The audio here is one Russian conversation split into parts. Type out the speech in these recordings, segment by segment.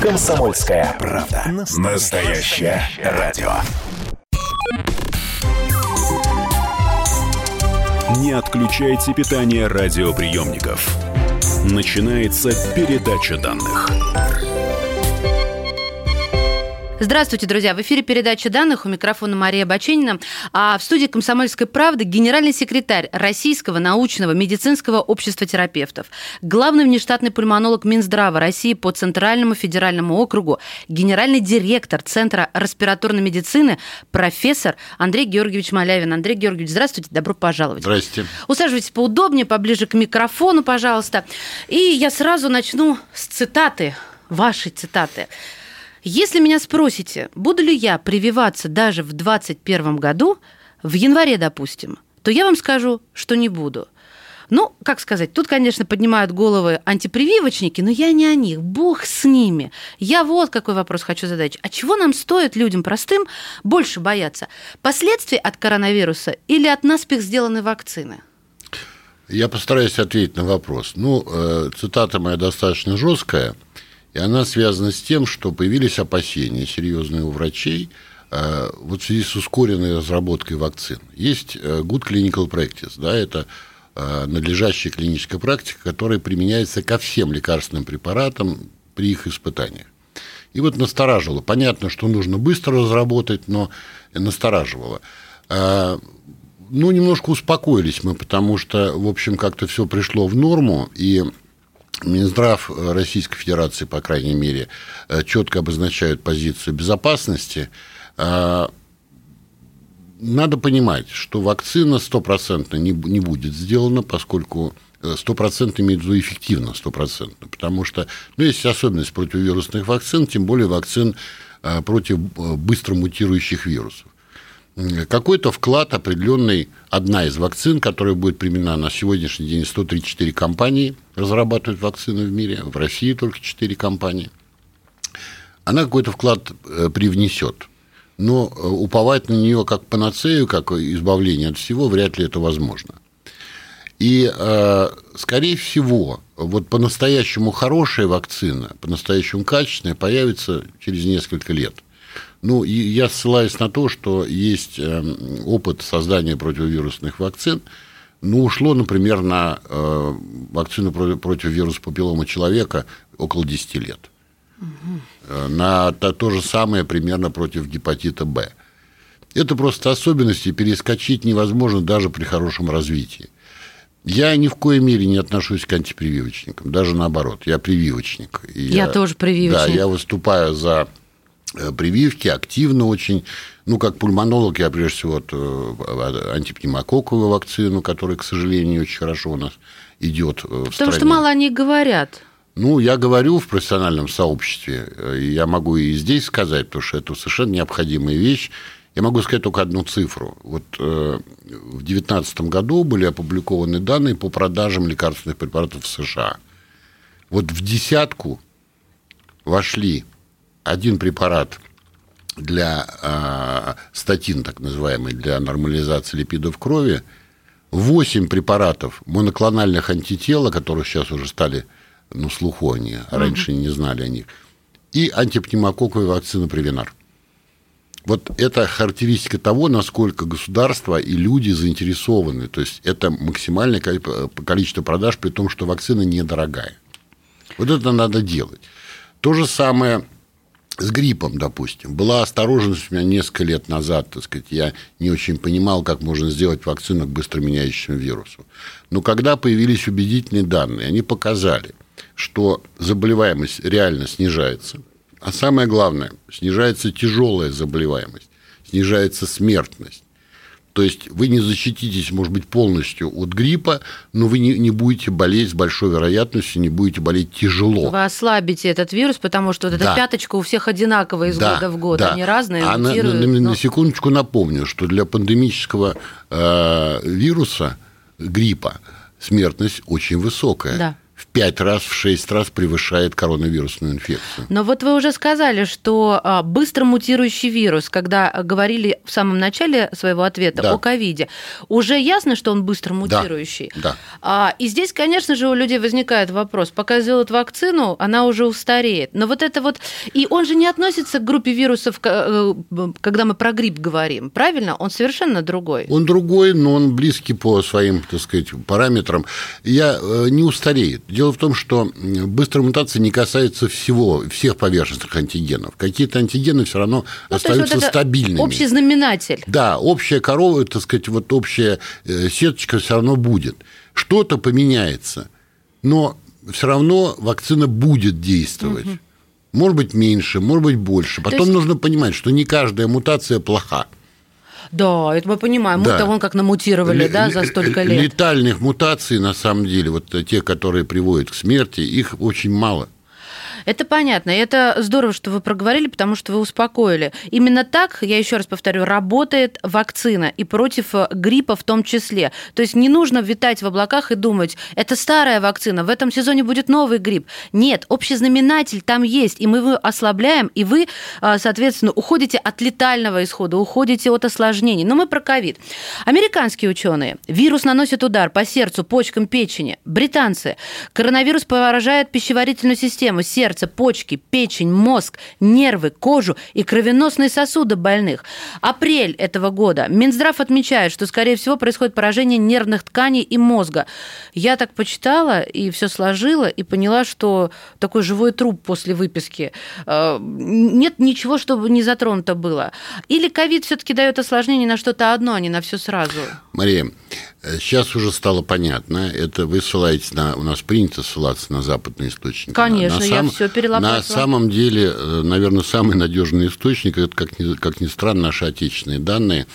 Комсомольская правда. Настоящее радио. Не отключайте питание радиоприемников. Начинается передача данных. Здравствуйте, друзья. В эфире передача данных у микрофона Мария Баченина. А в студии «Комсомольской правды» генеральный секретарь Российского научного медицинского общества терапевтов, главный внештатный пульмонолог Минздрава России по Центральному федеральному округу, генеральный директор Центра респираторной медицины, профессор Андрей Георгиевич Малявин. Андрей Георгиевич, здравствуйте, добро пожаловать. Здравствуйте. Усаживайтесь поудобнее, поближе к микрофону, пожалуйста. И я сразу начну с цитаты, вашей цитаты. Если меня спросите, буду ли я прививаться даже в 2021 году, в январе, допустим, то я вам скажу, что не буду. Ну, как сказать, тут, конечно, поднимают головы антипрививочники, но я не о них, бог с ними. Я вот какой вопрос хочу задать. А чего нам стоит людям простым больше бояться? Последствий от коронавируса или от наспех сделанной вакцины? Я постараюсь ответить на вопрос. Ну, э, цитата моя достаточно жесткая – и она связана с тем, что появились опасения серьезные у врачей э, вот в связи с ускоренной разработкой вакцин. Есть э, Good Clinical Practice, да, это э, надлежащая клиническая практика, которая применяется ко всем лекарственным препаратам при их испытаниях. И вот настораживало. Понятно, что нужно быстро разработать, но настораживало. Ну, немножко успокоились мы, потому что, в общем, как-то все пришло в норму, и Минздрав Российской Федерации, по крайней мере, э, четко обозначают позицию безопасности. А, надо понимать, что вакцина стопроцентно не, будет сделана, поскольку э, стопроцентно имеет в виду эффективно стопроцентно, потому что, ну, есть особенность противовирусных вакцин, тем более вакцин э, против быстро мутирующих вирусов какой-то вклад определенный, одна из вакцин, которая будет применена на сегодняшний день, 134 компании разрабатывают вакцины в мире, в России только 4 компании, она какой-то вклад э, привнесет. Но э, уповать на нее как панацею, как избавление от всего, вряд ли это возможно. И, э, скорее всего, вот по-настоящему хорошая вакцина, по-настоящему качественная, появится через несколько лет – ну, и я ссылаюсь на то, что есть эм, опыт создания противовирусных вакцин. Ну, ушло, например, на э, вакцину против, против вируса папиллома человека около 10 лет. Угу. На то, то же самое примерно против гепатита Б. Это просто особенности, перескочить невозможно даже при хорошем развитии. Я ни в коей мере не отношусь к антипрививочникам, даже наоборот, я прививочник. Я, я тоже прививочник. Да, я выступаю за Э, прививки, активно очень. Ну, как пульмонолог, я прежде всего вот, э, антипневмококковую вакцину, которая, к сожалению, очень хорошо у нас идет э, в Потому стране. что мало о них говорят. Ну, я говорю в профессиональном сообществе, я могу и здесь сказать, потому что это совершенно необходимая вещь. Я могу сказать только одну цифру. Вот в 2019 году были опубликованы данные по продажам лекарственных препаратов в США. Вот в десятку вошли один препарат для э, статин, так называемый, для нормализации липидов крови, 8 препаратов моноклональных антител, которые сейчас уже стали ну, слуху они, а раньше не знали о них, и антипневмококковая вакцина Привинар. Вот это характеристика того, насколько государство и люди заинтересованы. То есть это максимальное количество продаж, при том, что вакцина недорогая. Вот это надо делать. То же самое с гриппом, допустим. Была осторожность у меня несколько лет назад, так сказать, я не очень понимал, как можно сделать вакцину к быстро меняющему вирусу. Но когда появились убедительные данные, они показали, что заболеваемость реально снижается, а самое главное, снижается тяжелая заболеваемость, снижается смертность. То есть вы не защититесь, может быть, полностью от гриппа, но вы не, не будете болеть с большой вероятностью, не будете болеть тяжело. Вы ослабите этот вирус, потому что вот эта да. пяточка у всех одинаковая из да, года в год, да. они разные, а на, на, на, но... на секундочку напомню, что для пандемического э, вируса, гриппа, смертность очень высокая. Да в 5 раз, в 6 раз превышает коронавирусную инфекцию. Но вот вы уже сказали, что а, быстро мутирующий вирус, когда говорили в самом начале своего ответа да. о ковиде, уже ясно, что он быстро мутирующий. Да. да. И здесь, конечно же, у людей возникает вопрос, пока сделают вакцину, она уже устареет. Но вот это вот... И он же не относится к группе вирусов, э, когда мы про грипп говорим, правильно? Он совершенно другой. Он другой, но он близкий по своим, так сказать, параметрам. Я э, не устареет. Дело в том, что быстрая мутация не касается всего, всех поверхностных антигенов. Какие-то антигены все равно ну, остаются вот стабильными. Общий знаменатель. Да, общая корова, так сказать, вот общая э, сеточка все равно будет. Что-то поменяется, но все равно вакцина будет действовать. Угу. Может быть меньше, может быть больше. Потом есть... нужно понимать, что не каждая мутация плоха. Да, это мы понимаем. Да. Мы-то вон как намутировали, Л- да, за столько лет. Летальных мутаций, на самом деле, вот те, которые приводят к смерти, их очень мало. Это понятно. И это здорово, что вы проговорили, потому что вы успокоили. Именно так, я еще раз повторю, работает вакцина и против э, гриппа в том числе. То есть не нужно витать в облаках и думать, это старая вакцина, в этом сезоне будет новый грипп. Нет, общий знаменатель там есть, и мы его ослабляем, и вы, э, соответственно, уходите от летального исхода, уходите от осложнений. Но мы про ковид. Американские ученые. Вирус наносит удар по сердцу, почкам, печени. Британцы. Коронавирус поражает пищеварительную систему, сердце, сердце, почки, печень, мозг, нервы, кожу и кровеносные сосуды больных. Апрель этого года. Минздрав отмечает, что, скорее всего, происходит поражение нервных тканей и мозга. Я так почитала и все сложила, и поняла, что такой живой труп после выписки. Э, нет ничего, чтобы не затронуто было. Или ковид все-таки дает осложнение на что-то одно, а не на все сразу? Мария, Сейчас уже стало понятно. Это вы ссылаетесь на... У нас принято ссылаться на западные источники. Конечно, на, на сам, я все перелопатила. На самом деле, э, наверное, самый надежный источник, это, как ни, как ни странно, наши отечественные данные,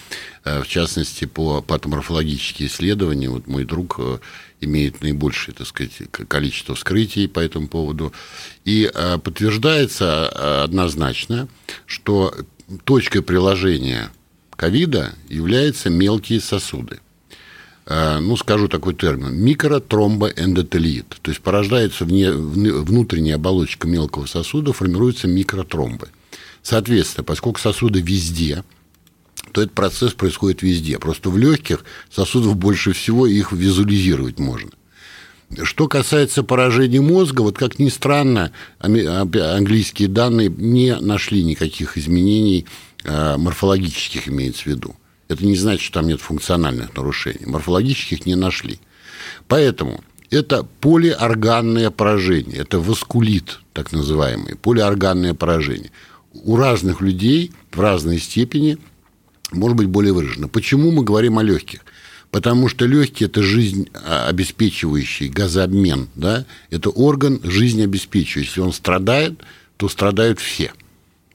э, в частности, по патоморфологическим исследованиям. Вот мой друг э, имеет наибольшее, так сказать, количество вскрытий по этому поводу. И подтверждается однозначно, что точкой приложения ковида являются мелкие сосуды. Э, ну, скажу такой термин, микротромбоэндотелит. То есть порождается вне, внутренняя оболочка мелкого сосуда, формируются микротромбы. Соответственно, поскольку сосуды везде, то этот процесс происходит везде. Просто в легких сосудов больше всего их визуализировать можно. Что касается поражения мозга, вот как ни странно, английские данные не нашли никаких изменений э, морфологических, имеется в виду. Это не значит, что там нет функциональных нарушений. Морфологических не нашли. Поэтому это полиорганное поражение, это воскулит, так называемый, полиорганное поражение. У разных людей в разной степени может быть более выражено. Почему мы говорим о легких? Потому что легкие – это жизнь а, обеспечивающий газообмен, да? это орган жизнеобеспечивающий. Если он страдает, то страдают все.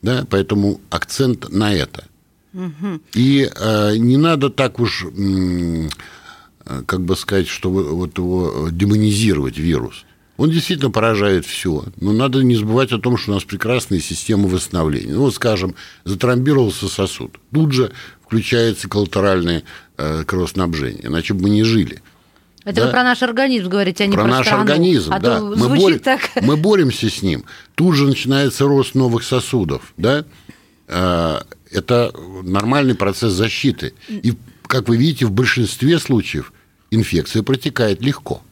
Да? Поэтому акцент на это. И э, не надо так уж, э, как бы сказать, что вот его демонизировать вирус. Он действительно поражает все. Но надо не забывать о том, что у нас прекрасная система восстановления. Ну, вот, скажем, затромбировался сосуд. Тут же включается коллатеральное э, кровоснабжение, иначе бы мы не жили. Это да? вы про наш организм говорите, а не про, про наш страну. организм, а да. Мы, бор... так... мы боремся с ним. Тут же начинается рост новых сосудов, да. Э, это нормальный процесс защиты. И, как вы видите, в большинстве случаев инфекция протекает легко.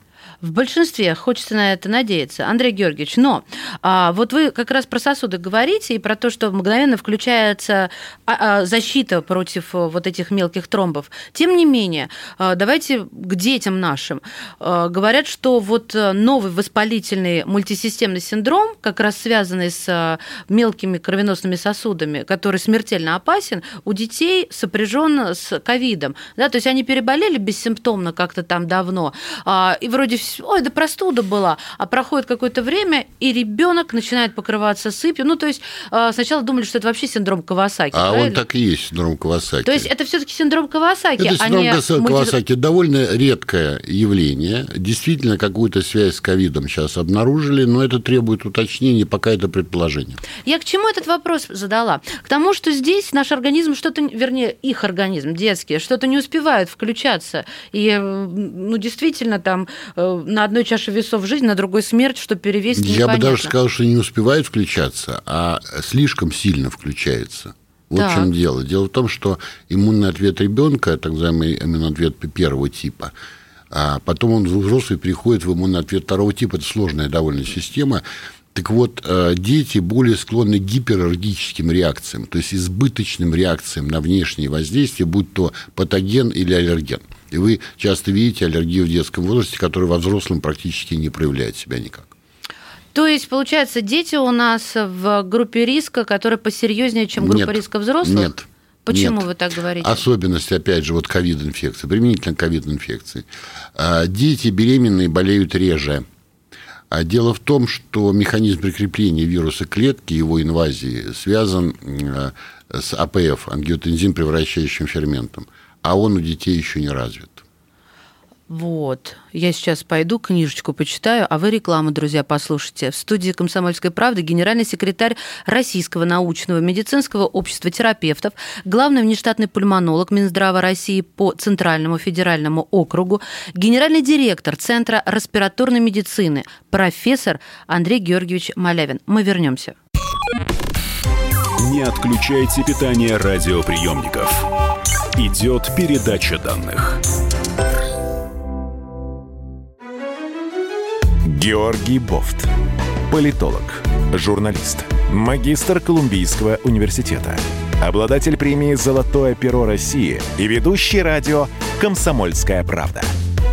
В большинстве хочется на это надеяться, Андрей Георгиевич. Но а, вот вы как раз про сосуды говорите и про то, что мгновенно включается а, а, защита против э, вот этих мелких тромбов. Тем не менее, а, давайте к детям нашим. А, говорят, что вот э, новый воспалительный мультисистемный синдром, как раз связанный с мелкими кровеносными сосудами, который смертельно опасен, у детей сопряжен с ковидом. Да, то есть они переболели бессимптомно как-то там давно, а, и вроде ой, да простуда была, а проходит какое-то время, и ребенок начинает покрываться сыпью. Ну, то есть а, сначала думали, что это вообще синдром Кавасаки. А правильно? он так и есть, синдром Кавасаки. То есть это все-таки синдром Кавасаки, это а синдром не... Кавасаки довольно редкое явление. Действительно, какую-то связь с ковидом сейчас обнаружили, но это требует уточнения, пока это предположение. Я к чему этот вопрос задала? К тому, что здесь наш организм что-то, вернее, их организм детский, что-то не успевает включаться. И, ну, действительно, там э, на одной чаше весов жизнь, на другой смерть, что перевесить Я бы даже сказал, что не успевает включаться, а слишком сильно включается. Вот так. в чем дело. Дело в том, что иммунный ответ ребенка, так называемый иммунный ответ первого типа, а потом он взрослый переходит в иммунный ответ второго типа. Это сложная довольно система. Так вот, э, дети более склонны к гипераллергическим реакциям, то есть избыточным реакциям на внешние воздействия, будь то патоген или аллерген. И вы часто видите аллергию в детском возрасте, которая во взрослом практически не проявляет себя никак. То есть, получается, дети у нас в группе риска, которая посерьезнее, чем группа нет, риска взрослых? Нет. Почему Нет. вы так говорите? Особенность, опять же, вот ковид-инфекции, применительно ковид-инфекции. А, дети беременные болеют реже. А дело в том, что механизм прикрепления вируса клетки, его инвазии, связан а, с АПФ, ангиотензин превращающим ферментом, а он у детей еще не развит. Вот. Я сейчас пойду книжечку почитаю, а вы рекламу, друзья, послушайте. В студии «Комсомольской правды» генеральный секретарь Российского научного медицинского общества терапевтов, главный внештатный пульмонолог Минздрава России по Центральному федеральному округу, генеральный директор Центра респираторной медицины, профессор Андрей Георгиевич Малявин. Мы вернемся. Не отключайте питание радиоприемников. Идет передача данных. Георгий Бофт. Политолог, журналист, магистр Колумбийского университета, обладатель премии «Золотое перо России» и ведущий радио «Комсомольская правда».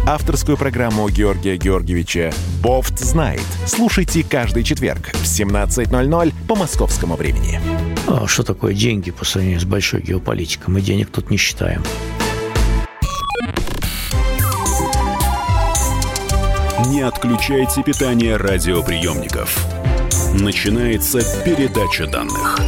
Авторскую программу Георгия Георгиевича «Бофт знает». Слушайте каждый четверг в 17.00 по московскому времени. А что такое деньги по сравнению с большой геополитикой? Мы денег тут не считаем. Не отключайте питание радиоприемников. Начинается передача данных.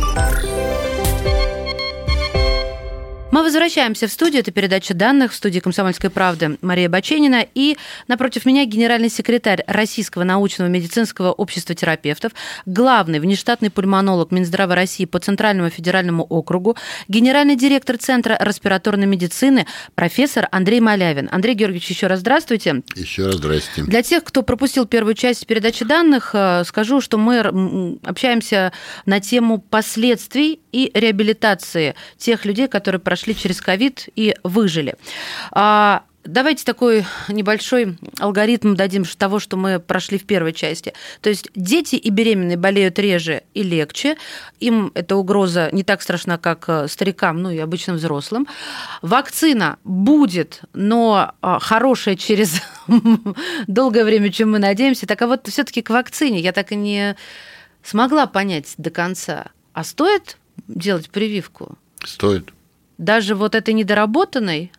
Мы возвращаемся в студию. Это передача данных в студии «Комсомольской правды» Мария Баченина. И напротив меня генеральный секретарь Российского научного медицинского общества терапевтов, главный внештатный пульмонолог Минздрава России по Центральному федеральному округу, генеральный директор Центра респираторной медицины, профессор Андрей Малявин. Андрей Георгиевич, еще раз здравствуйте. Еще раз здрасте. Для тех, кто пропустил первую часть передачи данных, э, скажу, что мы общаемся на тему последствий и реабилитации тех людей, которые прошли прошли через ковид и выжили. А, давайте такой небольшой алгоритм дадим того, что мы прошли в первой части. То есть дети и беременные болеют реже и легче. Им эта угроза не так страшна, как э, старикам, ну и обычным взрослым. Вакцина будет, но а, хорошая через долгое время, чем мы надеемся. Так а вот все-таки к вакцине я так и не смогла понять до конца. А стоит делать прививку? Стоит даже вот этой недоработанной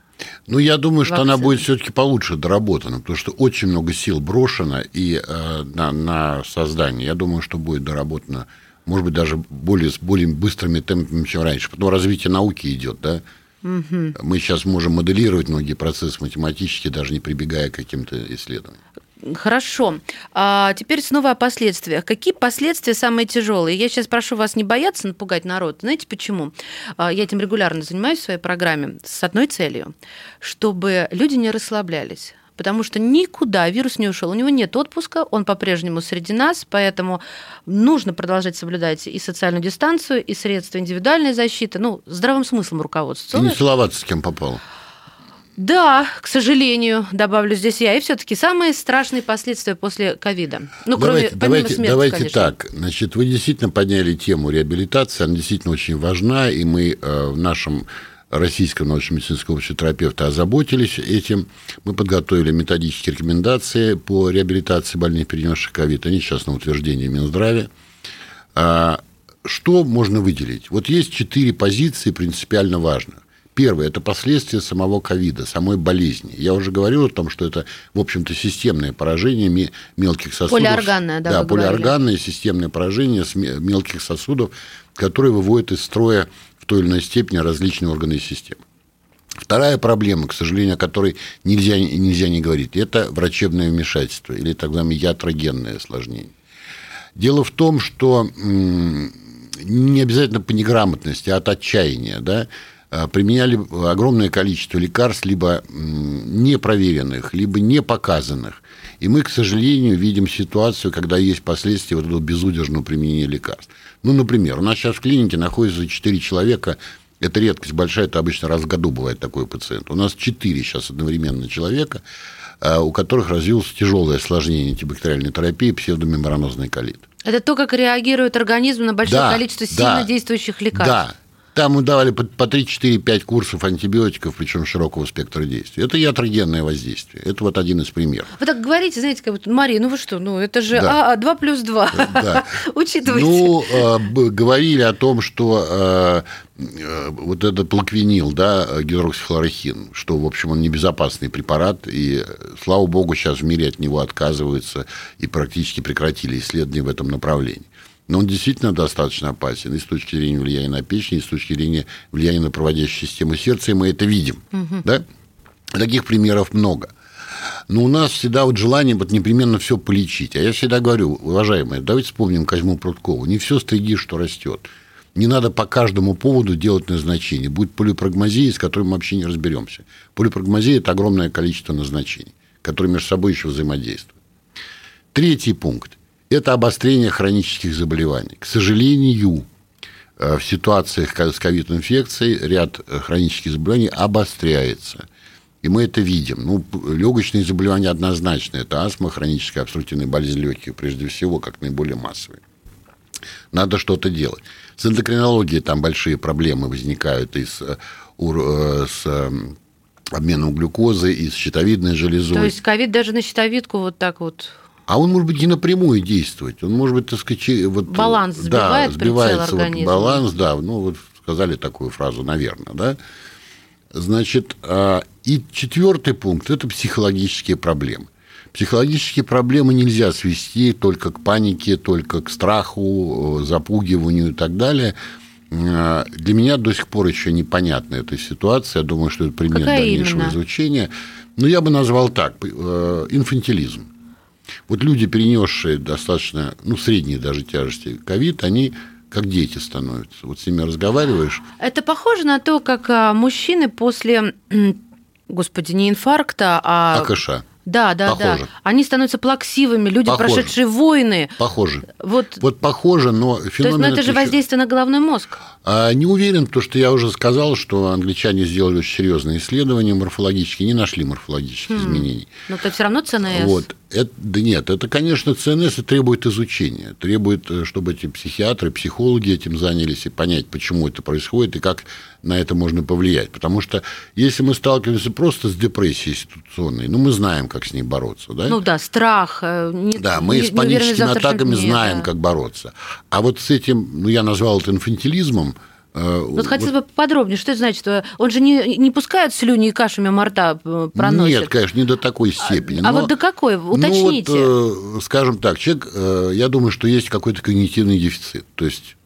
ну, я думаю, что она будет все-таки получше доработана, потому что очень много сил брошено и э, на, на создание. Я думаю, что будет доработано, может быть, даже более, с более быстрыми темпами, чем раньше. Потом развитие науки идет, да. Угу. Мы сейчас можем моделировать многие процессы математически, даже не прибегая к каким-то исследованиям. Хорошо. А теперь снова о последствиях. Какие последствия самые тяжелые? Я сейчас прошу вас не бояться напугать народ. Знаете почему? А, я этим регулярно занимаюсь в своей программе с одной целью, чтобы люди не расслаблялись потому что никуда вирус не ушел. У него нет отпуска, он по-прежнему среди нас, поэтому нужно продолжать соблюдать и социальную дистанцию, и средства индивидуальной защиты, ну, здравым смыслом руководствоваться. И не целоваться с кем попало. Да, к сожалению, добавлю здесь я. И все-таки самые страшные последствия после ковида. Ну, давайте, кроме давайте, смерти, давайте конечно. так. Значит, вы действительно подняли тему реабилитации. Она действительно очень важна, и мы э, в нашем Российском научно-медицинском обществе терапевты озаботились этим. Мы подготовили методические рекомендации по реабилитации больных, перенесших ковид. Они сейчас на утверждении Минздраве. А, что можно выделить? Вот есть четыре позиции принципиально важных. Первое – это последствия самого ковида, самой болезни. Я уже говорил о том, что это, в общем-то, системное поражение мелких сосудов. Полиорганное, да, Да, полиорганное системное поражение мелких сосудов, которые выводят из строя в той или иной степени различные органы и системы. Вторая проблема, к сожалению, о которой нельзя, нельзя не говорить, это врачебное вмешательство или так называемое ятрогенное осложнение. Дело в том, что не обязательно по неграмотности, а от отчаяния, да, применяли огромное количество лекарств, либо непроверенных, либо не показанных. И мы, к сожалению, видим ситуацию, когда есть последствия вот этого безудержного применения лекарств. Ну, например, у нас сейчас в клинике находится 4 человека, это редкость большая, это обычно раз в году бывает такой пациент. У нас 4 сейчас одновременно человека, э, у которых развилось тяжелое осложнение антибактериальной терапии, псевдомембранозный колит. Это то, как реагирует организм на большое да, количество сильно да, действующих лекарств. Да, там мы давали по 3-4-5 курсов антибиотиков, причем широкого спектра действия. Это ятрогенное воздействие. Это вот один из примеров. Вы так говорите, знаете, как будто, Мария, ну вы что, ну это же да. А, 2 плюс 2. Да. Учитывайте. Ну, э, говорили о том, что э, э, вот этот плаквинил, да, гидроксихлорохин, что, в общем, он небезопасный препарат, и, слава богу, сейчас в мире от него отказываются и практически прекратили исследования в этом направлении. Но он действительно достаточно опасен и с точки зрения влияния на печень, и с точки зрения влияния на проводящую систему сердца, и мы это видим. Угу. Да? Таких примеров много. Но у нас всегда вот желание вот непременно все полечить. А я всегда говорю, уважаемые, давайте вспомним Козьму Прудкову. Не все стриги, что растет. Не надо по каждому поводу делать назначение. Будет полипрагмазия, с которой мы вообще не разберемся. Полипрагмазия – это огромное количество назначений, которые между собой еще взаимодействуют. Третий пункт это обострение хронических заболеваний. К сожалению, э, в ситуациях с ковид-инфекцией ряд э, хронических заболеваний обостряется. И мы это видим. Ну, легочные заболевания однозначно. Это астма, хроническая обструктивная болезнь легких, прежде всего, как наиболее массовые. Надо что-то делать. С эндокринологией там большие проблемы возникают и с, э, с обменом глюкозы, и с щитовидной железой. То есть ковид даже на щитовидку вот так вот а он может быть не напрямую действовать. Он может быть, так сказать, вот, баланс сбивает, да, сбивается вот баланс, да, ну вот сказали такую фразу, наверное, да. Значит, а, и четвертый пункт – это психологические проблемы. Психологические проблемы нельзя свести только к панике, только к страху, запугиванию и так далее. А, для меня до сих пор еще непонятна эта ситуация. Я думаю, что это предмет Какая дальнейшего именно? изучения. Но я бы назвал так э, – инфантилизм. Вот люди, перенесшие достаточно, ну, средние даже тяжести ковид, они как дети становятся. Вот с ними разговариваешь. Это похоже на то, как а, мужчины после, господи, не инфаркта, а... АКШ. Да, да, похоже. да. Они становятся плаксивыми, люди, похоже. прошедшие войны. Похоже. Вот, вот похоже, но феномен... То есть, ну, это же еще... воздействие на головной мозг. А, не уверен, потому что я уже сказал, что англичане сделали очень серьезные исследования морфологические, не нашли морфологических хм. изменений. Но это все равно ЦНС. Вот. Это, да нет, это, конечно, ЦНС и требует изучения. Требует, э, чтобы эти психиатры, психологи этим занялись и понять, почему это происходит и как на это можно повлиять. Потому что если мы сталкиваемся просто с депрессией ситуационной, ну, мы знаем, как с ней бороться. Да? Ну да, страх. Э, не, да, мы не, с паническими атаками дней, знаем, да. как бороться. А вот с этим, ну, я назвал это инфантилизмом, Э, вот хотелось бы подробнее, что это значит? Он же не, не пускает слюни и кашу мимо рта э, проносит? Нет, конечно, не до такой степени. А, а вот до какой? Уточните. Ну, вот, скажем так, человек, я думаю, что есть какой-то когнитивный дефицит, то есть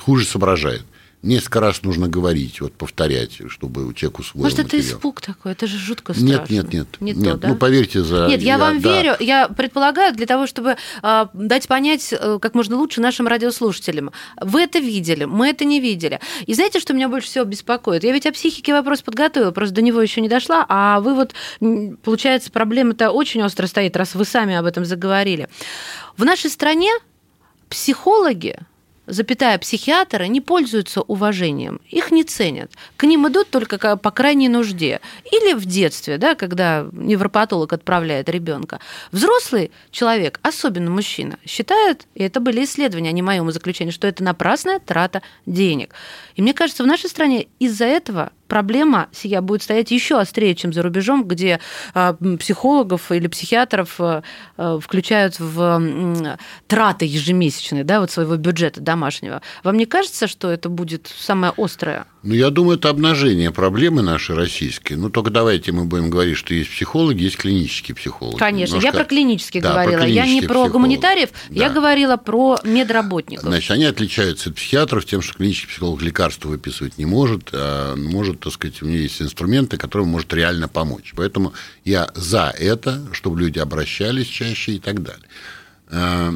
хуже соображает несколько раз нужно говорить, вот повторять, чтобы у человека усвоил Может, материал. это испуг такой? Это же жутко страшно. Нет, нет, нет. Не нет. То, да? Ну, поверьте, за... Нет, я, я вам да. верю. Я предполагаю, для того, чтобы э, дать понять э, как можно лучше нашим радиослушателям. Вы это видели, мы это не видели. И знаете, что меня больше всего беспокоит? Я ведь о психике вопрос подготовила, просто до него еще не дошла, а вы вот, получается, проблема-то очень остро стоит, раз вы сами об этом заговорили. В нашей стране психологи запятая психиатры не пользуются уважением, их не ценят. К ним идут только по крайней нужде. Или в детстве, да, когда невропатолог отправляет ребенка. Взрослый человек, особенно мужчина, считает, и это были исследования, а не моему заключению, что это напрасная трата денег. И мне кажется, в нашей стране из-за этого проблема сия будет стоять еще острее, чем за рубежом, где а, психологов или психиатров а, а, включают в траты ежемесячные, да, вот своего бюджета домашнего. Вам не кажется, что это будет самое острое? Ну, я думаю, это обнажение проблемы нашей российской. Ну, только давайте мы будем говорить, что есть психологи, есть клинические психологи. Конечно, Немножко... я про клинических да, говорила. Про я не про психологов. гуманитариев, да. я говорила про медработников. Значит, они отличаются от психиатров тем, что клинический психолог лекарства выписывать не может, а может, так сказать, у него есть инструменты, которые может реально помочь. Поэтому я за это, чтобы люди обращались чаще и так далее. А,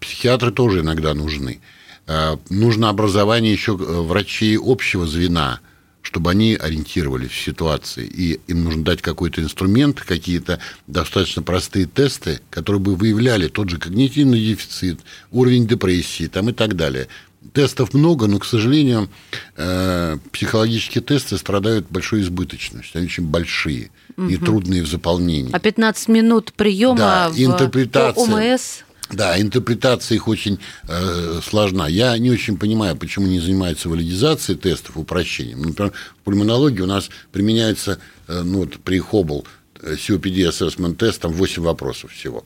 психиатры тоже иногда нужны. Э, нужно образование еще э, врачей общего звена, чтобы они ориентировались в ситуации. И им нужно дать какой-то инструмент, какие-то достаточно простые тесты, которые бы выявляли тот же когнитивный дефицит, уровень депрессии там, и так далее. Тестов много, но, к сожалению, э, психологические тесты страдают большой избыточностью. Они очень большие угу. и трудные в заполнении. А 15 минут приема да, в интерпретация, ОМС? Да, интерпретация их очень э, сложна. Я не очень понимаю, почему не занимаются валидизацией тестов, упрощением. Например, в пульмонологии у нас применяется, э, ну, вот при Хоббл COPD Assessment тест, там 8 вопросов всего.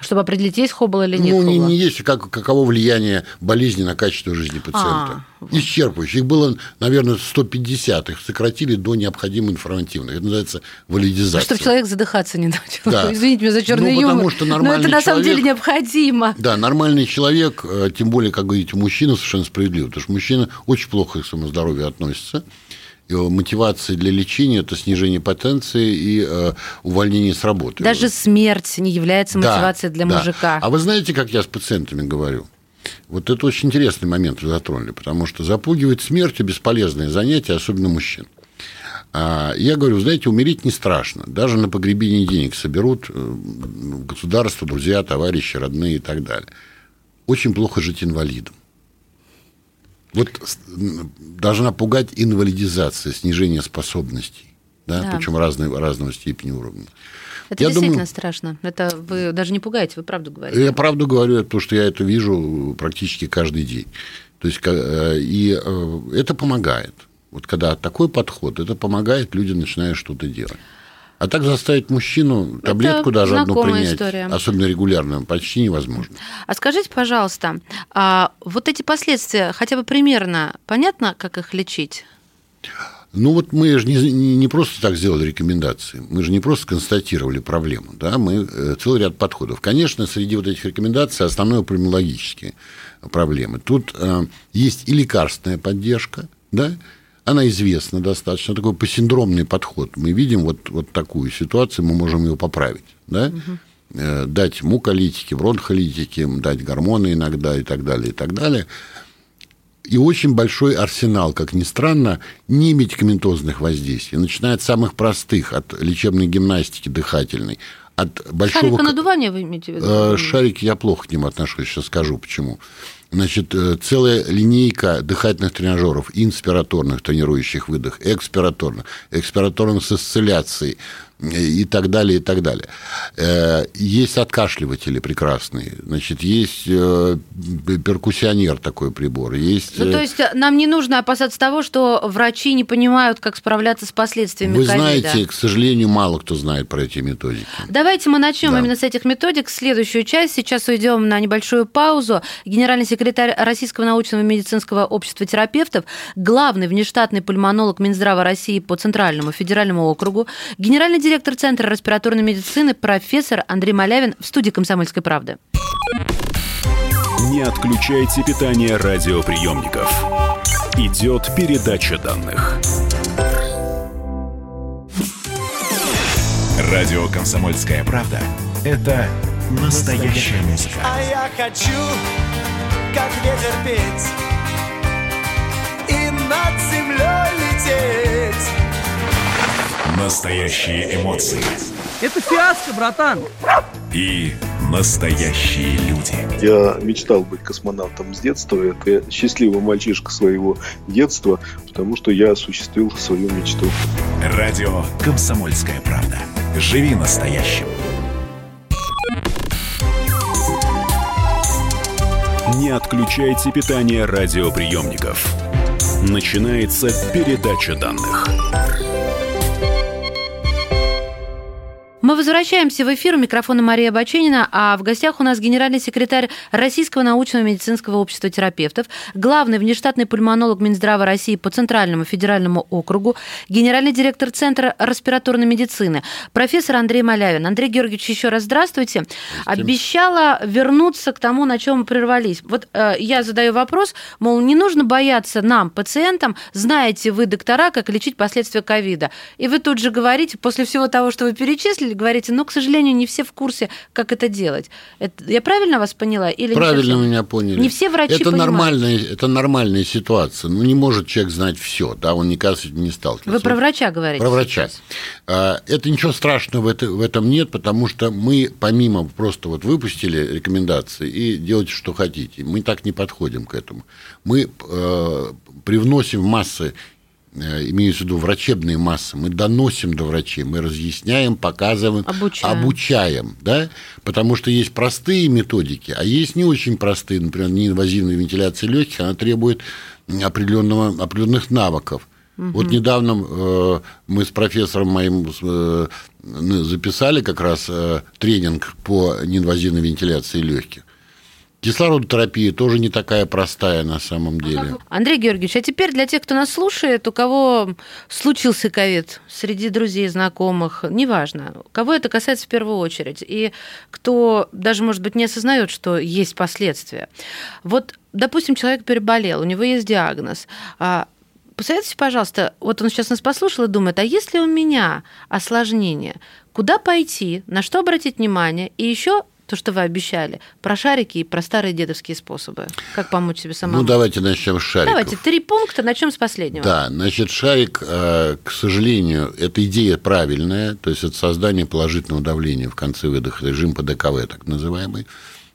Чтобы определить, есть хоббл или нет Ну, не, не есть, как, каково влияние болезни на качество жизни пациента. А. Исчерпывающе. Их было, наверное, 150. Их сократили до необходимо информативных. Это называется валидизация. Чтобы человек задыхаться не начал. Да. Извините меня за черный Ну, юмор. потому что но это на самом человек- деле необходимо. Да, нормальный человек, э, тем более, как говорите, мужчина совершенно справедливо, потому что мужчина очень плохо к своему здоровью относится. Его мотивация для лечения – это снижение потенции и э, увольнение с работы. Даже смерть не является Да, мотивацией для да. мужика. А вы знаете, как я с пациентами говорю? Вот это очень интересный момент вы затронули, потому что запугивать смертью бесполезное занятие, особенно мужчин. А, Я говорю, знаете, умереть не страшно. Даже на погребении денег соберут э, государство, друзья, товарищи, родные и так далее. Очень плохо жить инвалидом. Вот должна пугать инвалидизация, снижение способностей. Да? Да. Причем разной, разного степени уровня. Это я действительно думаю- страшно. Это вы даже не пугаете, вы правду говорите. Я правду говорю, то, что я это вижу практически каждый день. То есть, э, и э, это помогает. Вот когда такой подход, это помогает, люди начинают что-то делать. А так заставить мужчину таблетку даже одну принять, история. особенно регулярно, почти невозможно. А скажите, пожалуйста, а вот эти последствия, хотя бы примерно, понятно, как их лечить? Ну вот мы же не, не- просто так сделали рекомендации, мы же не просто констатировали проблему, да, мы э, целый ряд подходов. Конечно, среди вот этих рекомендаций основное пульмонологические проблемы. Тут э, есть и лекарственная поддержка, да, она известна достаточно, такой посиндромный подход. Мы видим вот, вот такую ситуацию, мы можем ее поправить, да, Э, дать муколитики, бронхолитики, дать гормоны иногда и так далее, и так далее и очень большой арсенал, как ни странно, не медикаментозных воздействий. Начиная от самых простых, от лечебной гимнастики дыхательной, от большого... Шарика надувания вы имеете в виду? Э, Шарики я плохо к ним отношусь, сейчас скажу почему. Значит, э, целая линейка дыхательных тренажеров, инспираторных, тренирующих выдох, экспираторных, экспираторных с осцилляцией и так далее, и так далее. Э, Есть откашливатели прекрасные, значит, есть э, перкуссионер такой прибор, есть... Ну, э, то есть нам не нужно опасаться того, что врачи не понимают, как справляться с последствиями Вы ковида. знаете, к сожалению, мало кто знает про эти методики. Давайте мы начнем Да. именно с этих методик. Следующую часть. Сейчас уйдем на небольшую паузу. Генеральный секретарь Российского научного и медицинского общества терапевтов, главный внештатный пульмонолог Минздрава России по Центральному федеральному округу, генеральный директор Центра респираторной медицины, профессор Андрей Малявин в студии «Комсомольской правды». Не отключайте питание радиоприемников. Идет передача данных. Радио «Комсомольская правда» — это настоящая музыка. А я хочу, как ветер петь И над землей лететь Настоящие эмоции Это фиаско, братан. и настоящие люди. Я мечтал быть космонавтом с детства. Это я счастливый мальчишка своего детства, потому что я осуществил свою мечту. Радио «Комсомольская правда». Живи настоящим. Не отключайте питание радиоприемников. Начинается передача данных. Мы возвращаемся в эфир. У микрофона Мария Баченина, а в гостях у нас генеральный секретарь Российского научного медицинского общества терапевтов, главный внештатный пульмонолог Минздрава России по Центральному федеральному округу, генеральный директор Центра респираторной медицины, профессор Андрей Малявин. Андрей Георгиевич, еще раз здравствуйте. Обещала вернуться к тому, на чем мы прервались. Вот э, я задаю вопрос, мол, не нужно бояться нам, пациентам, знаете вы, доктора, как лечить последствия ковида. И вы тут же говорите, после всего того, что вы перечислили, говорите, но, к сожалению, не все в курсе, как это делать. Это, я правильно вас поняла? Или правильно меня поняли. Не все врачи это понимают. нормальная, это нормальная ситуация. Ну, не может человек знать все, да, он никогда с этим не сталкивался. Вы про врача говорите Про врача. сейчас. А, Это ничего страшного в, это- в этом нет, потому что мы помимо просто вот выпустили рекомендации и делайте, что хотите. Мы так не подходим к этому. Мы э, привносим массы, имеется в виду врачебные массы, мы доносим до врачей, мы разъясняем, показываем, Обучаем. обучаем, да, потому что есть простые методики, а есть не очень простые, например, неинвазивная вентиляция легких, она требует определенного, определенных навыков. Вот недавно э, мы с профессором моим э, ну, записали как раз э, тренинг по неинвазивной вентиляции легких. Кислородотерапия тоже не такая простая на самом деле. Андрей Георгиевич, а теперь для тех, кто нас слушает, у кого случился ковид, среди друзей, знакомых, неважно, кого это касается в первую очередь, и кто даже, может быть, не осознает, что есть последствия. Вот, допустим, человек переболел, у него есть диагноз. а Посоветуйте, пожалуйста, вот он сейчас нас послушал и думает, а если у меня осложнение, куда пойти, на что обратить внимание, и еще то, что вы обещали, про шарики и про старые дедовские способы. Как помочь себе самому? Ну, давайте начнем с шариков. Давайте, три пункта, начнем с последнего. Да, значит, шарик, э, к сожалению, эта идея правильная, то есть это создание положительного давления в конце выдоха, режим ПДКВ так называемый.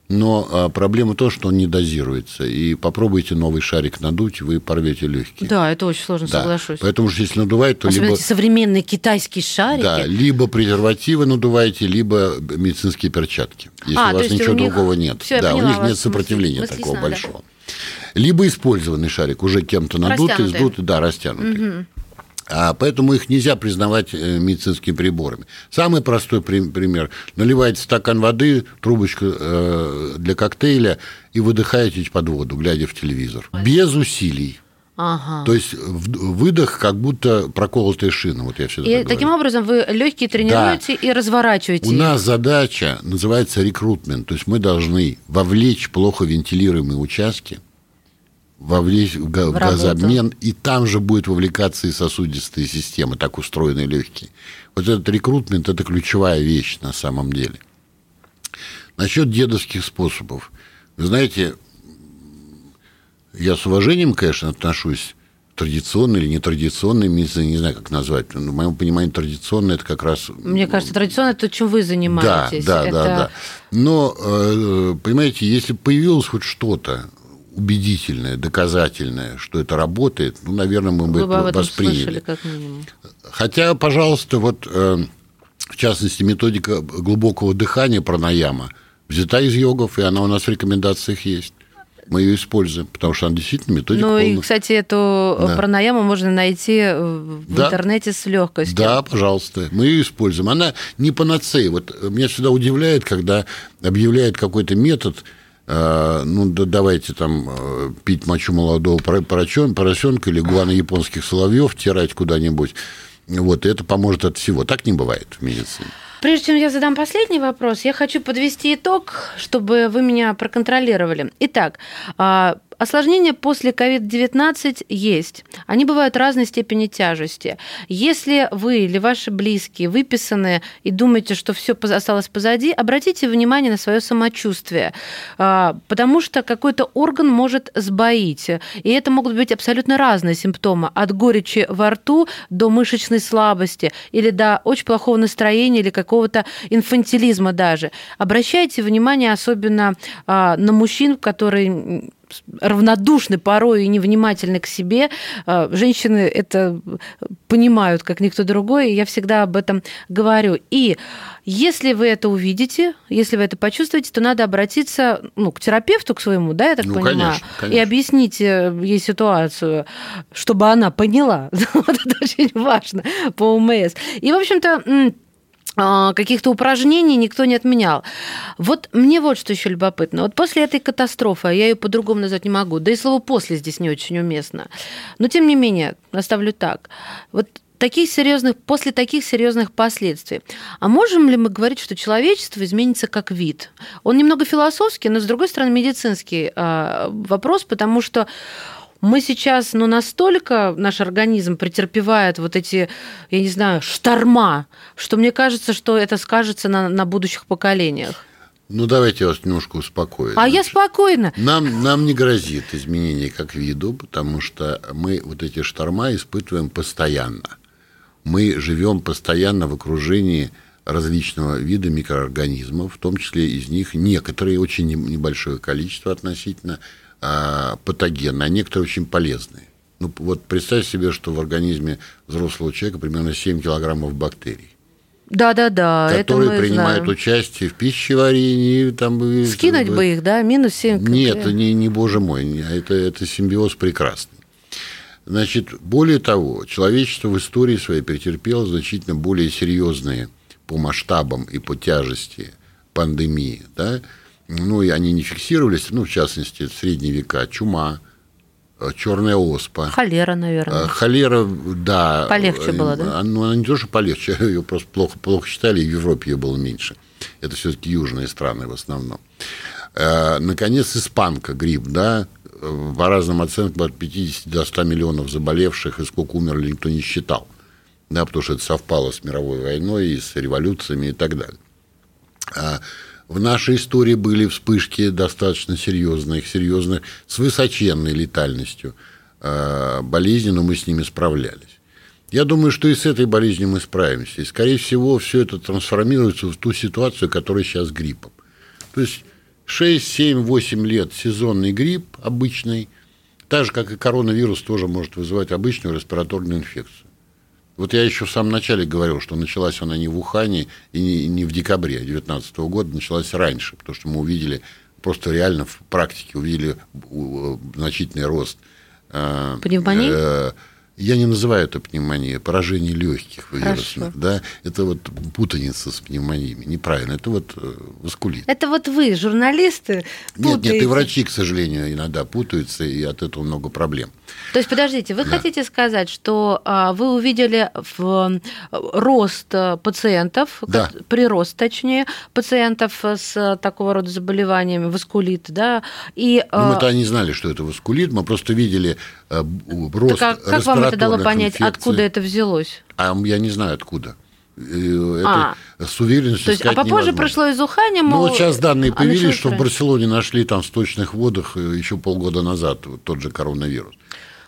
Но э, проблема в том, что он не дозируется. И попробуйте новый шарик надуть, вы порвете легкие. Да, это очень сложно, Да. соглашусь. Поэтому что если надувает, то Особенно либо, современные китайские шарики. да, либо презервативы надуваете, либо медицинские перчатки. Если А, у то вас есть у ничего них- другого нет. Всё, да, поняла у них вас. нет сопротивления Мысли- такого надо. большого. Либо использованный шарик, уже кем-то надутый, сдутый, да, растянутый. А поэтому их нельзя признавать э, медицинскими приборами. Самый простой при- пример. Наливаете стакан воды, трубочку э, для коктейля и выдыхаете под воду, глядя в телевизор. Без усилий. Ага. То есть выдох как будто проколотая шина. Вот я всегда И говорю. таким образом вы легкие тренируете и разворачиваете. У их. нас задача называется рекрутмент. То есть мы должны вовлечь плохо вентилируемые участки, вовлечь в, В газообмен, и там же будет вовлекаться и сосудистые системы, так устроены легкие. Вот этот рекрутмент – это ключевая вещь на самом деле. Насчет дедовских способов. Вы знаете, я с уважением, конечно, отношусь к традиционной или нетрадиционной медицине, не знаю, как назвать. Но, в моем понимании, традиционная – это как раз Мне кажется, традиционно это то, чем вы занимаетесь. да, да, Это- да, да. Но, э, понимаете, если появилось хоть что-то убедительное, доказательное, что это работает, ну, наверное, мы бы Вы это об восприняли. слышали, как минимум. Хотя, пожалуйста, вот, э, в частности, методика глубокого дыхания пранаяма взята из йогов, и она у нас в рекомендациях есть. Мы ее используем, потому что она действительно методика Ну и, полная. кстати, эту Да. пранаяму можно найти в Да. интернете с легкостью. Да, пожалуйста, мы ее используем. Она не панацея. Вот э, меня всегда удивляет, когда объявляют какой-то метод, э, ну, да, давайте там э, пить мочу молодого поросенка или гуана японских соловьев, тирать куда-нибудь. Вот, это поможет от всего. Так не бывает в медицине. Прежде чем я задам последний вопрос, я хочу подвести итог, чтобы вы меня проконтролировали. Итак, а, осложнения после COVID-19 есть. Они бывают разной степени тяжести. Если вы или ваши близкие выписаны и думаете, что все осталось позади, обратите внимание на свое самочувствие, а, потому что какой-то орган может сбоить. И это могут быть абсолютно разные симптомы. От горечи во рту до мышечной слабости или до очень плохого настроения или какого-то инфантилизма даже. Обращайте внимание особенно а, на мужчин, которые равнодушны порой и невнимательны к себе. А, Женщины это понимают, как никто другой, и я всегда об этом говорю. И если вы это увидите, если вы это почувствуете, то надо обратиться ну, к терапевту, к своему, да, я так Ну, понимаю, конечно, и конечно. объяснить э, ей ситуацию, чтобы она поняла. Вот это очень важно по ОМС. И, в общем-то, каких-то упражнений никто не отменял. Вот мне вот что еще любопытно. Вот после этой катастрофы, а я ее по-другому назвать не могу, да и слово «после» здесь не очень уместно. Но, тем не менее, оставлю так. Вот таких серьезных, после таких серьезных последствий. А можем ли мы говорить, что человечество изменится как вид? Он немного философский, но, с другой стороны, медицинский а, вопрос, потому что мы сейчас, ну, настолько наш организм претерпевает вот эти, я не знаю, шторма, что мне кажется, что это скажется на, на будущих поколениях. Ну, давайте я вас немножко успокою. А я спокойно. Нам, нам не грозит изменение как виду, потому что мы вот эти шторма испытываем постоянно. Мы живем постоянно в окружении различного вида микроорганизмов, в том числе из них некоторые, очень небольшое количество относительно а, патогенны, а некоторые очень полезные. Ну, вот представь себе, что в организме взрослого человека примерно 7 килограммов бактерий. Да, да, да. Которые это принимают знаем. участие в пищеварении. Там, Скинуть бы их, да, минус 7 Нет, не, не боже мой, не- это, это симбиоз прекрасный. Значит, более того, человечество в истории своей претерпело значительно более серьезные по масштабам и по тяжести пандемии, да, ну, и они не фиксировались, ну, в частности, в средние века, чума, э, черная оспа, Холера, наверное. Э, Холера, да. Полегче было, да? Э, Ну, она не то, что полегче, ее просто плохо, плохо считали, и в Европе ее было меньше. Это все-таки южные страны в основном. Наконец, испанка, грипп, да, по разным оценкам от 50 до 100 миллионов заболевших, и сколько умерли, никто не считал. Да, потому что это совпало с мировой войной, и с революциями и так далее. В нашей истории были вспышки достаточно серьезных, серьезных, с высоченной летальностью э, болезни, но мы с ними справлялись. Я думаю, что и с этой болезнью мы справимся. И, скорее всего, все это трансформируется в ту ситуацию, которая сейчас с гриппом. То есть 6, 7, 8 лет сезонный грипп обычный, так же, как и коронавирус, тоже может вызывать обычную респираторную инфекцию. Вот я еще в самом начале говорил, что началась она не в Ухане и не, не в декабре 2019 года, началась раньше, потому что мы увидели, просто реально в практике увидели значительный рост. э, Пневмонии? э, я не называю это пневмонией, поражение легких вирусных. Да? Это вот путаница с пневмониями. Неправильно. Это вот э, васкулит. Это вот вы, журналисты, Нет, нет, и путаете. врачи, к сожалению, иногда путаются, и от этого много проблем. То есть, подождите, вы Да. хотите сказать, что а, вы увидели в, э, рост э, пациентов, Да. прирост, точнее, пациентов с такого рода заболеваниями, васкулит, да, и... Ну, а, мы-то не знали, что это васкулит, мы просто видели э, рост так а как вам это дало понять, инфекций. откуда это взялось? А я не знаю, откуда. Это с уверенностью То есть, а попозже невозможно. прошло из Уханя, Ну, мол, вот сейчас данные а появились, что в. Барселоне нашли там в сточных водах еще полгода назад вот тот же коронавирус.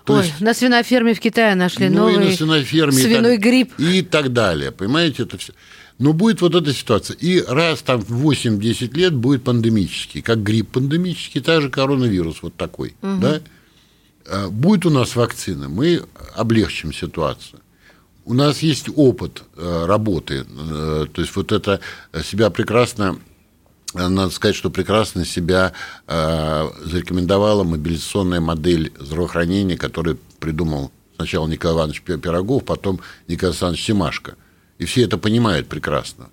То Ой, есть, на свиноферме в Китае нашли ну, и новый на свиноферме, и свиной так- грипп. И так далее. Понимаете, это все. Но будет вот эта ситуация. И раз там в 8-10 лет будет пандемический. Как грипп пандемический, так же коронавирус вот такой. Да? А, Будет у нас вакцина, мы облегчим ситуацию. У нас есть опыт э, работы. э, То есть вот это себя прекрасно надо сказать, что прекрасно себя э, зарекомендовала мобилизационная модель здравоохранения, которую придумал сначала Николай Иванович Пи- Пирогов, потом Николай Александрович Семашко. И все это понимают прекрасно.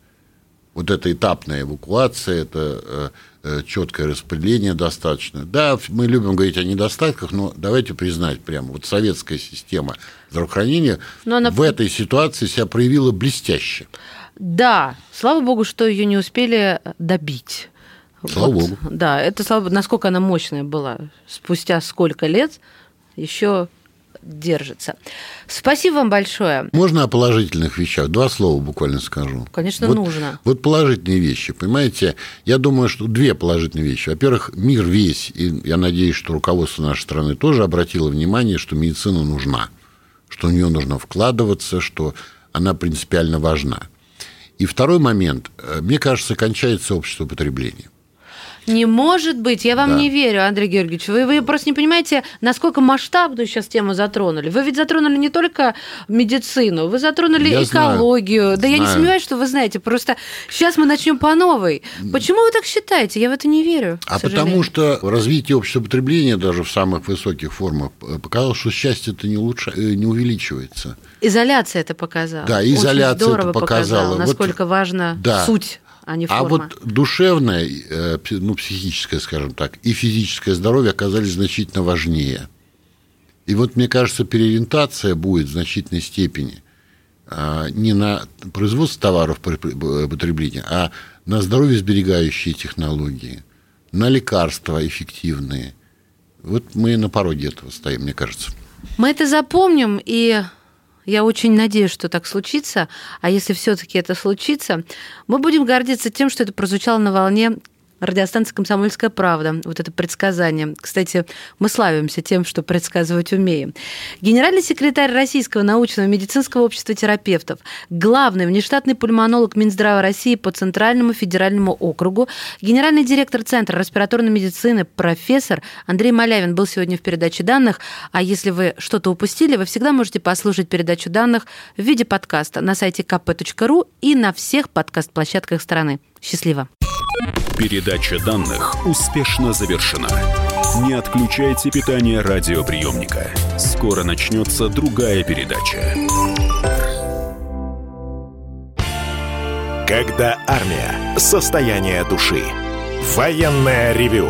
Вот эта этапная эвакуация, это э, э, четкое распределение достаточно. Да, мы любим говорить о недостатках, но давайте признать прямо, вот советская система здравоохранения Но она- в этой ситуации себя проявила блестяще. Да, слава богу, что ее не успели добить. Слава богу. Да, это слава насколько она мощная была. Спустя сколько лет еще держится. Спасибо вам большое. Можно о положительных вещах? Два слова буквально скажу. Конечно, Вот- нужно. Вот положительные вещи, понимаете? Я думаю, что две положительные вещи. Во-первых, мир весь, и я надеюсь, что руководство нашей страны тоже обратило внимание, что медицина нужна, что в нее нужно вкладываться, что она принципиально важна. И второй момент. Э, Мне кажется, кончается общество потребления. Не может быть, я вам Да. не верю, Андрей Георгиевич. Вы, вы просто не понимаете, насколько масштабную сейчас тему затронули. Вы ведь затронули не только медицину, вы затронули Я знаю. экологию. Да я не Знаю. сомневаюсь, что вы знаете. Просто сейчас мы начнем по новой. Почему вы так считаете? Я в это не верю. А потому что развитие общества потребления даже в самых высоких формах показало, что счастье-то не, улучша- э, не увеличивается. Изоляция это показала. Да, Очень изоляция здорово это показала. Вот- насколько важна Да. суть, а не А форма. вот душевное, э, ну, психическое, скажем так, и физическое здоровье оказались значительно важнее. И вот, мне кажется, переориентация будет в значительной степени а, не на производство товаров потребления, а на здоровье сберегающие технологии, на лекарства эффективные, Вот мы на пороге этого стоим, мне кажется. Мы это запомним, и я очень надеюсь, что так случится. А если все-таки это случится, мы будем гордиться тем, что это прозвучало на волне радиостанция «Комсомольская правда». Вот это предсказание. Кстати, мы славимся тем, что предсказывать умеем. Генеральный секретарь Российского научного медицинского общества терапевтов, главный внештатный пульмонолог Минздрава России по Центральному федеральному округу, генеральный директор Центра респираторной медицины, профессор Андрей Малявин был сегодня в передаче данных. А если вы что-то упустили, вы всегда можете послушать передачу данных в виде подкаста на сайте kp.ru и на всех подкаст-площадках страны. Счастливо! Передача данных успешно завершена. Не отключайте питание радиоприемника. Скоро начнется другая передача. Когда армия. Состояние души. Военное ревю